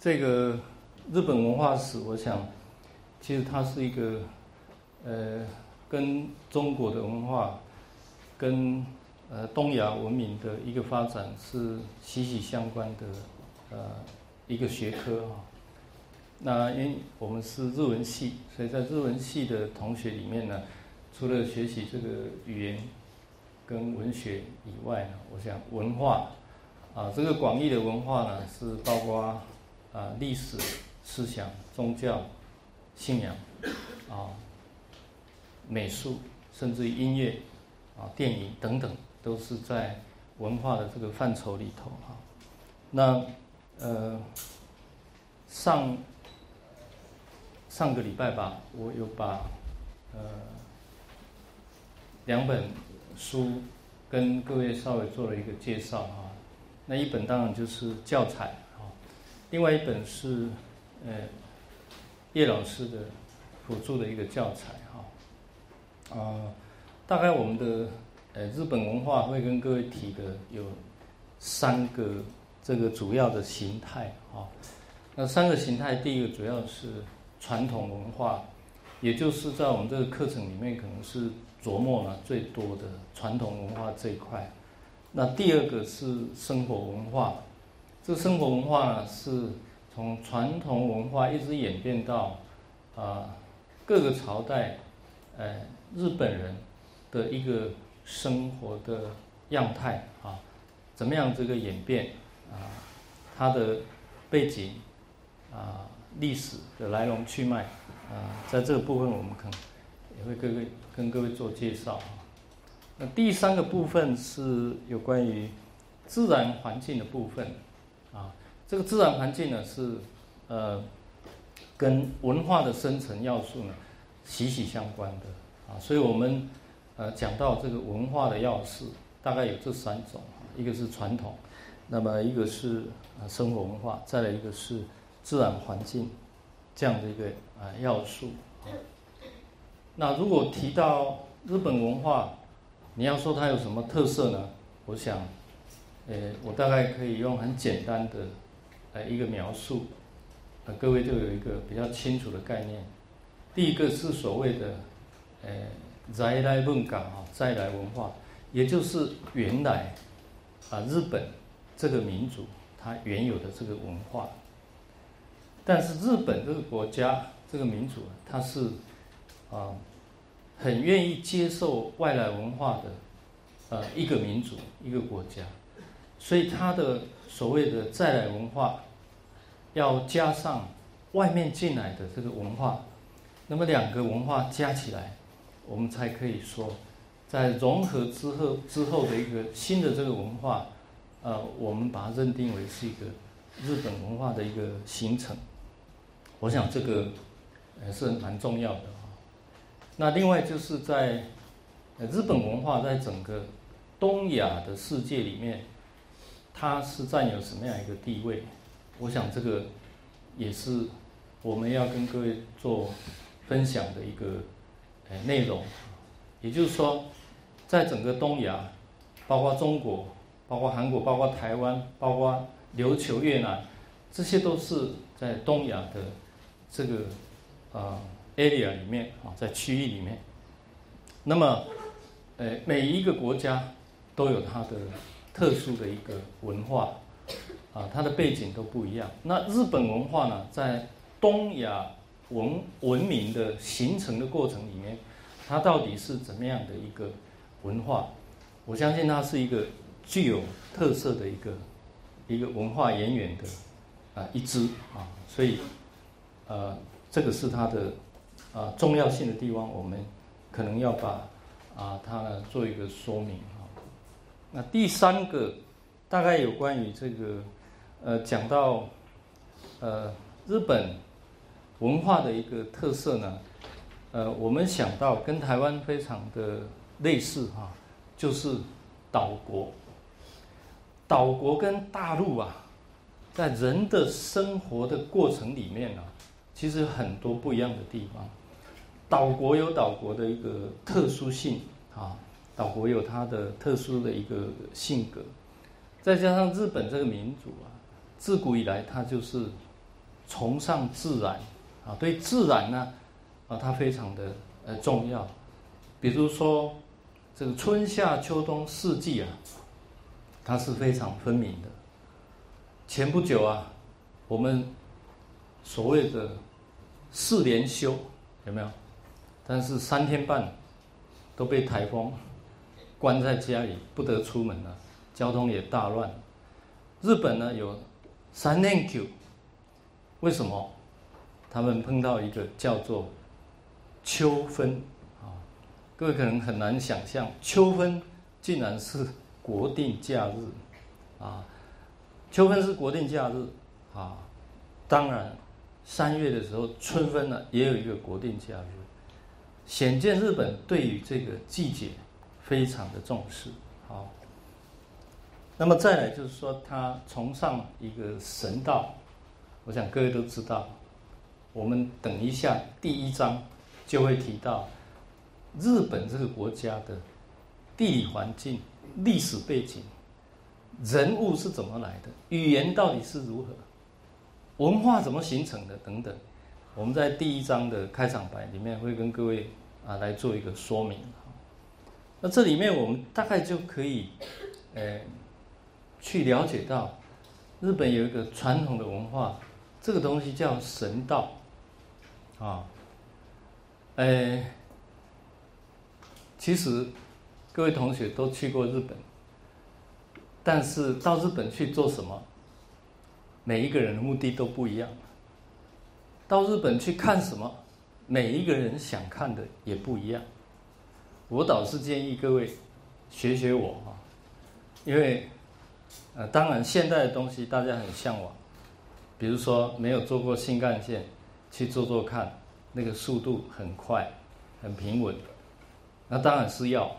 这个日本文化史，我想，其实它是一个，呃，跟中国的文化，跟呃东亚文明的一个发展是息息相关的，呃，一个学科哈。那因为我们是日文系，所以在日文系的同学里面呢，除了学习这个语言跟文学以外呢，我想文化啊，这个广义的文化呢，是包括。啊，历史、思想、宗教、信仰，啊，美术，甚至于音乐，啊，电影等等，都是在文化的这个范畴里头哈。那呃，上上个礼拜吧，我有把呃两本书跟各位稍微做了一个介绍哈。那一本当然就是教材啊。另外一本是，呃，叶老师的辅助的一个教材哈，啊，大概我们的呃日本文化会跟各位提的有三个这个主要的形态啊，那三个形态，第一个主要是传统文化，也就是在我们这个课程里面可能是琢磨了最多的传统文化这一块，那第二个是生活文化。这生活文化呢，是从传统文化一直演变到啊各个朝代，呃日本人的一个生活的样态啊，怎么样这个演变啊，它的背景啊历史的来龙去脉啊，在这个部分我们可能也会各位跟各位做介绍啊。那第三个部分是有关于自然环境的部分。啊，这个自然环境呢是，呃，跟文化的生成要素呢息息相关的啊，所以我们呃讲到这个文化的要素，大概有这三种，一个是传统，那么一个是啊生活文化，再来一个是自然环境这样的一个啊要素。那如果提到日本文化，你要说它有什么特色呢？我想。呃，我大概可以用很简单的，呃，一个描述，呃，各位就有一个比较清楚的概念。第一个是所谓的，呃，再来文化啊，再来文化，也就是原来啊日本这个民族它原有的这个文化。但是日本这个国家这个民族，它是啊很愿意接受外来文化的，呃，一个民族一个国家。所以他的所谓的再来文化，要加上外面进来的这个文化，那么两个文化加起来，我们才可以说，在融合之后之后的一个新的这个文化，呃，我们把它认定为是一个日本文化的一个形成。我想这个呃是蛮重要的啊。那另外就是在日本文化在整个东亚的世界里面。它是占有什么样一个地位？我想这个也是我们要跟各位做分享的一个呃内容。也就是说，在整个东亚，包括中国、包括韩国、包括台湾、包括琉球、越南，这些都是在东亚的这个啊 area 里面啊，在区域里面。那么，呃，每一个国家都有它的。特殊的一个文化，啊，它的背景都不一样。那日本文化呢，在东亚文文明的形成的过程里面，它到底是怎么样的一个文化？我相信它是一个具有特色的一个一个文化渊源的啊一支啊，所以呃，这个是它的啊重要性的地方，我们可能要把啊它呢做一个说明啊。那第三个，大概有关于这个，呃，讲到，呃，日本文化的一个特色呢，呃，我们想到跟台湾非常的类似哈，就是岛国。岛国跟大陆啊，在人的生活的过程里面呢，其实很多不一样的地方。岛国有岛国的一个特殊性啊，岛国有它的特殊的一个性格，再加上日本这个民族啊，自古以来它就是崇尚自然啊，对自然呢啊，它非常的呃重要。比如说这个春夏秋冬四季啊，它是非常分明的。前不久啊，我们所谓的四连休有没有？但是三天半都被台风关在家里，不得出门了，交通也大乱。日本呢有三连休，为什么？他们碰到一个叫做秋分啊，各位可能很难想象，秋分竟然是国定假日啊！秋分是国定假日啊，当然三月的时候春分呢也有一个国定假日。显见日本对于这个季节非常的重视，好。那么再来就是说，他崇尚一个神道，我想各位都知道。我们等一下第一章就会提到日本这个国家的地理环境、历史背景、人物是怎么来的、语言到底是如何、文化怎么形成的等等。我们在第一章的开场白里面会跟各位啊来做一个说明。那这里面我们大概就可以，呃，去了解到日本有一个传统的文化，这个东西叫神道，啊，呃，其实各位同学都去过日本，但是到日本去做什么，每一个人的目的都不一样。到日本去看什么？每一个人想看的也不一样。我倒是建议各位学学我啊，因为呃，当然现代的东西大家很向往，比如说没有坐过新干线，去坐坐看，那个速度很快，很平稳。那当然是要，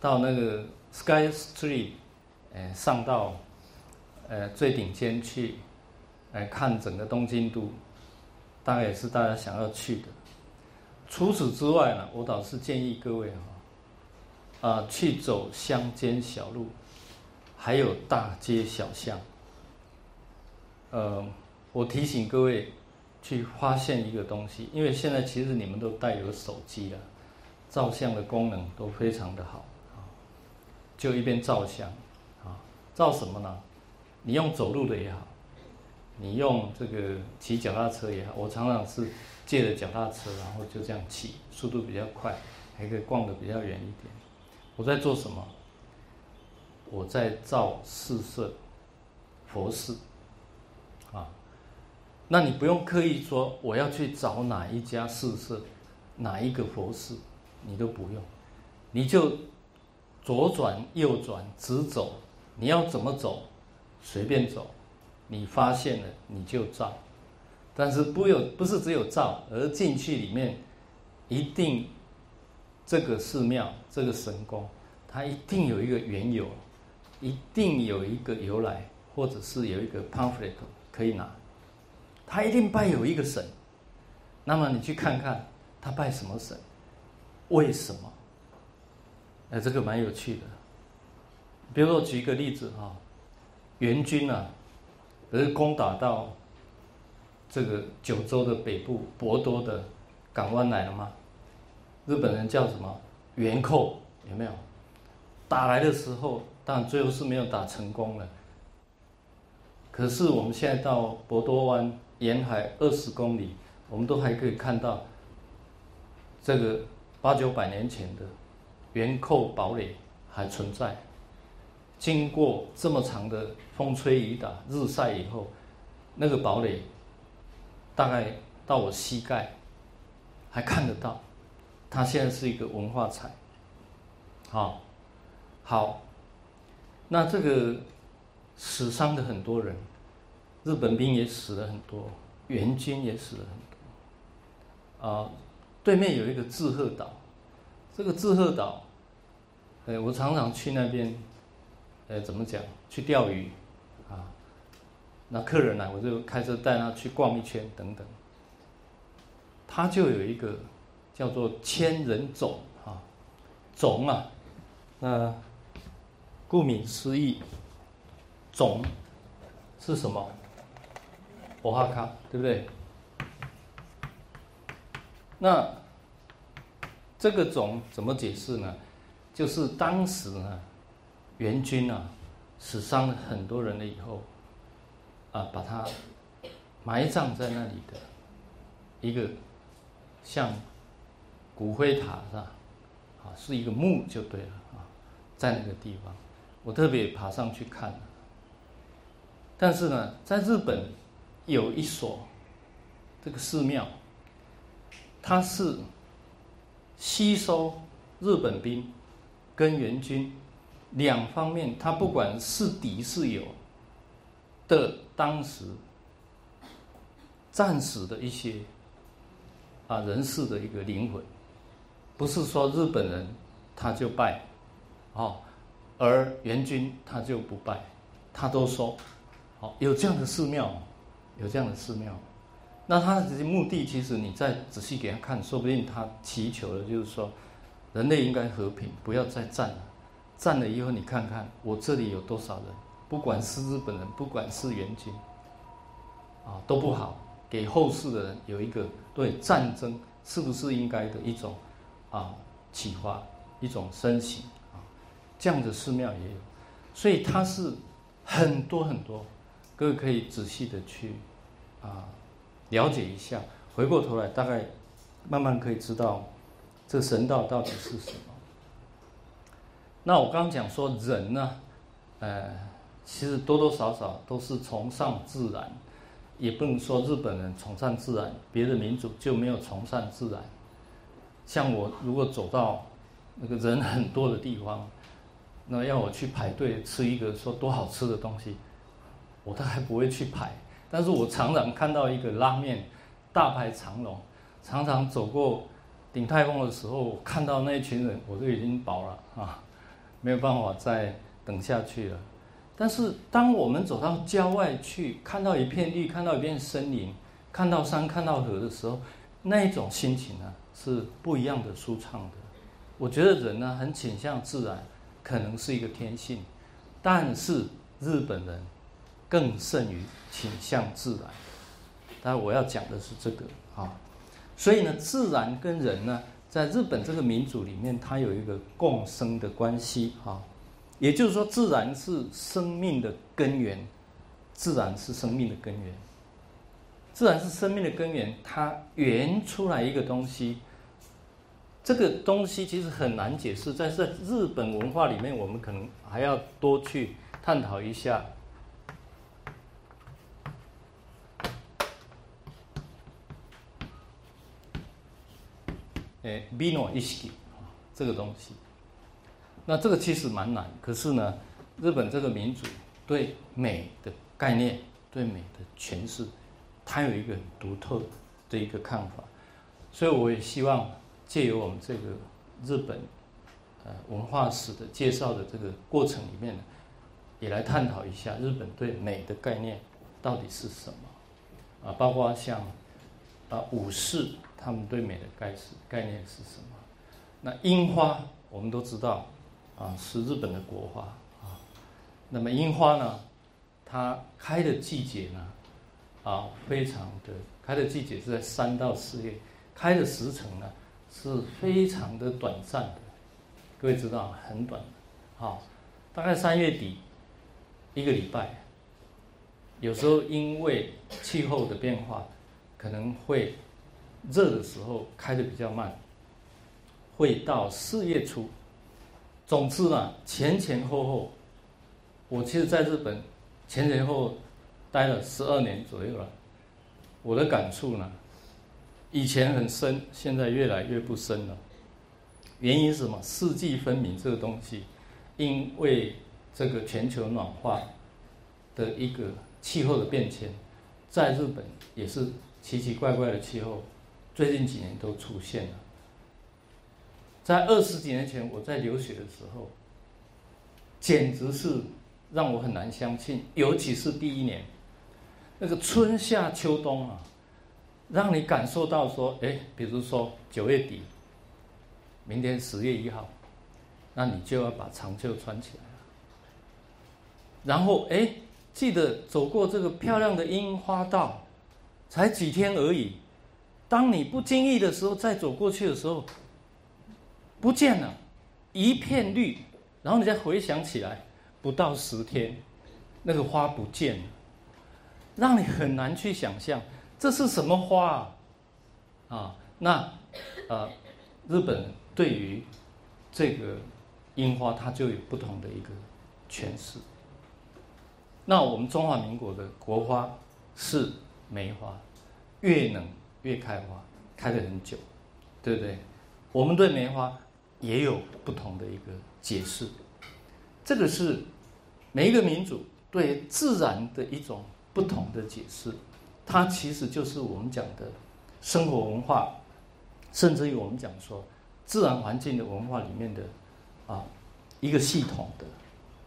到那个 Sky Street，呃，上到呃最顶尖去，来看整个东京都。大概也是大家想要去的。除此之外呢，我倒是建议各位哈，啊，去走乡间小路，还有大街小巷。呃，我提醒各位去发现一个东西，因为现在其实你们都带有手机了，照相的功能都非常的好，就一边照相啊，照什么呢？你用走路的也好。你用这个骑脚踏车也好，我常常是借着脚踏车，然后就这样骑，速度比较快，还可以逛得比较远一点。我在做什么？我在造四色佛寺啊。那你不用刻意说我要去找哪一家四色，哪一个佛寺，你都不用，你就左转、右转、直走，你要怎么走，随便走。你发现了，你就照，但是不有不是只有照，而进去里面，一定这个寺庙这个神宫，它一定有一个缘由，一定有一个由来，或者是有一个 pamphlet 可以拿，他一定拜有一个神，那么你去看看他拜什么神，为什么？哎，这个蛮有趣的。比如说举一个例子哈，元军啊。而攻打到这个九州的北部博多的港湾来了吗？日本人叫什么？元寇有没有？打来的时候，但最后是没有打成功了。可是我们现在到博多湾沿海二十公里，我们都还可以看到这个八九百年前的元寇堡垒还存在。经过这么长的风吹雨打、日晒以后，那个堡垒大概到我膝盖还看得到。它现在是一个文化财。好，好，那这个死伤的很多人，日本兵也死了很多，援军也死了很多。啊，对面有一个志贺岛，这个志贺岛，呃，我常常去那边。呃，怎么讲？去钓鱼，啊，那客人来，我就开车带他去逛一圈，等等。他就有一个叫做千人冢啊，冢啊，那顾名思义，冢是什么？欧哈卡，对不对？那这个冢怎么解释呢？就是当时呢，元军啊，死伤了很多人了以后，啊，把他埋葬在那里的一个像骨灰塔是吧？啊，是一个墓就对了啊，在那个地方，我特别爬上去看。但是呢，在日本有一所这个寺庙，它是吸收日本兵跟援军两方面，他不管是敌是友的，当时战死的一些啊人士的一个灵魂，不是说日本人他就拜，哦，而援军他就不拜，他都说。有这样的寺庙，有这样的寺庙，那他的目的其实你再仔细给他看，说不定他祈求的就是说，人类应该和平，不要再战了。站了以后，你看看我这里有多少人，不管是日本人，不管是援军，啊都不好，给后世的人有一个对战争是不是应该的一种啊启发，一种身形啊，这样的寺庙也有，所以它是很多很多。各位可以仔细的去啊了解一下，回过头来大概慢慢可以知道这神道到底是什么。那我刚刚讲说人呢，呃，其实多多少少都是崇尚自然，也不能说日本人崇尚自然，别的民族就没有崇尚自然。像我如果走到那个人很多的地方，那要我去排队吃一个说多好吃的东西。我都还不会去排，但是我常常看到一个拉面大排长龙，常常走过顶泰丰的时候，看到那一群人，我都已经饱了啊，没有办法再等下去了。但是当我们走到郊外去，看到一片绿，看到一片森林，看到山，看到河的时候，那一种心情呢，是不一样的舒畅的。我觉得人呢，很倾向自然，可能是一个天性，但是日本人。更胜于倾向自然，但我要讲的是这个啊，所以呢，自然跟人呢，在日本这个民族里面，它有一个共生的关系啊，也就是说，自然是生命的根源，自然是生命的根源，自然是生命的根源，它源出来一个东西，这个东西其实很难解释，在在日本文化里面，我们可能还要多去探讨一下。诶，vino iski 啊，这个东西，那这个其实蛮难。可是呢，日本这个民族对美的概念、对美的诠释，它有一个很独特的一个看法。所以我也希望借由我们这个日本呃文化史的介绍的这个过程里面呢，也来探讨一下日本对美的概念到底是什么啊，包括像啊武士。他们对美的概是概念是什么？那樱花我们都知道，啊，是日本的国花啊。那么樱花呢，它开的季节呢，啊，非常的开的季节是在三到四月，开的时程呢是非常的短暂的。各位知道，很短，好，大概三月底一个礼拜。有时候因为气候的变化，可能会。热的时候开的比较慢，会到四月初。总之呢，前前后后，我其实在日本前前后后待了十二年左右了。我的感触呢，以前很深，现在越来越不深了。原因是什么？四季分明这个东西，因为这个全球暖化的一个气候的变迁，在日本也是奇奇怪怪的气候。最近几年都出现了。在二十几年前，我在留学的时候，简直是让我很难相信。尤其是第一年，那个春夏秋冬啊，让你感受到说，哎，比如说九月底，明天十月一号，那你就要把长袖穿起来了。然后，哎，记得走过这个漂亮的樱花道，才几天而已。当你不经意的时候，再走过去的时候，不见了，一片绿。然后你再回想起来，不到十天，那个花不见了，让你很难去想象这是什么花啊？那呃，日本对于这个樱花，它就有不同的一个诠释。那我们中华民国的国花是梅花，越冷越开花，开的很久，对不对？我们对梅花也有不同的一个。解释，这个是每一个民族对自然的一种不同的解释，它其实就是我们讲的生活文化，甚至于我们讲说自然环境的文化里面的啊一个系统的，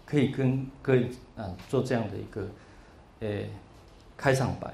可以跟各位啊做这样的一个呃开场白。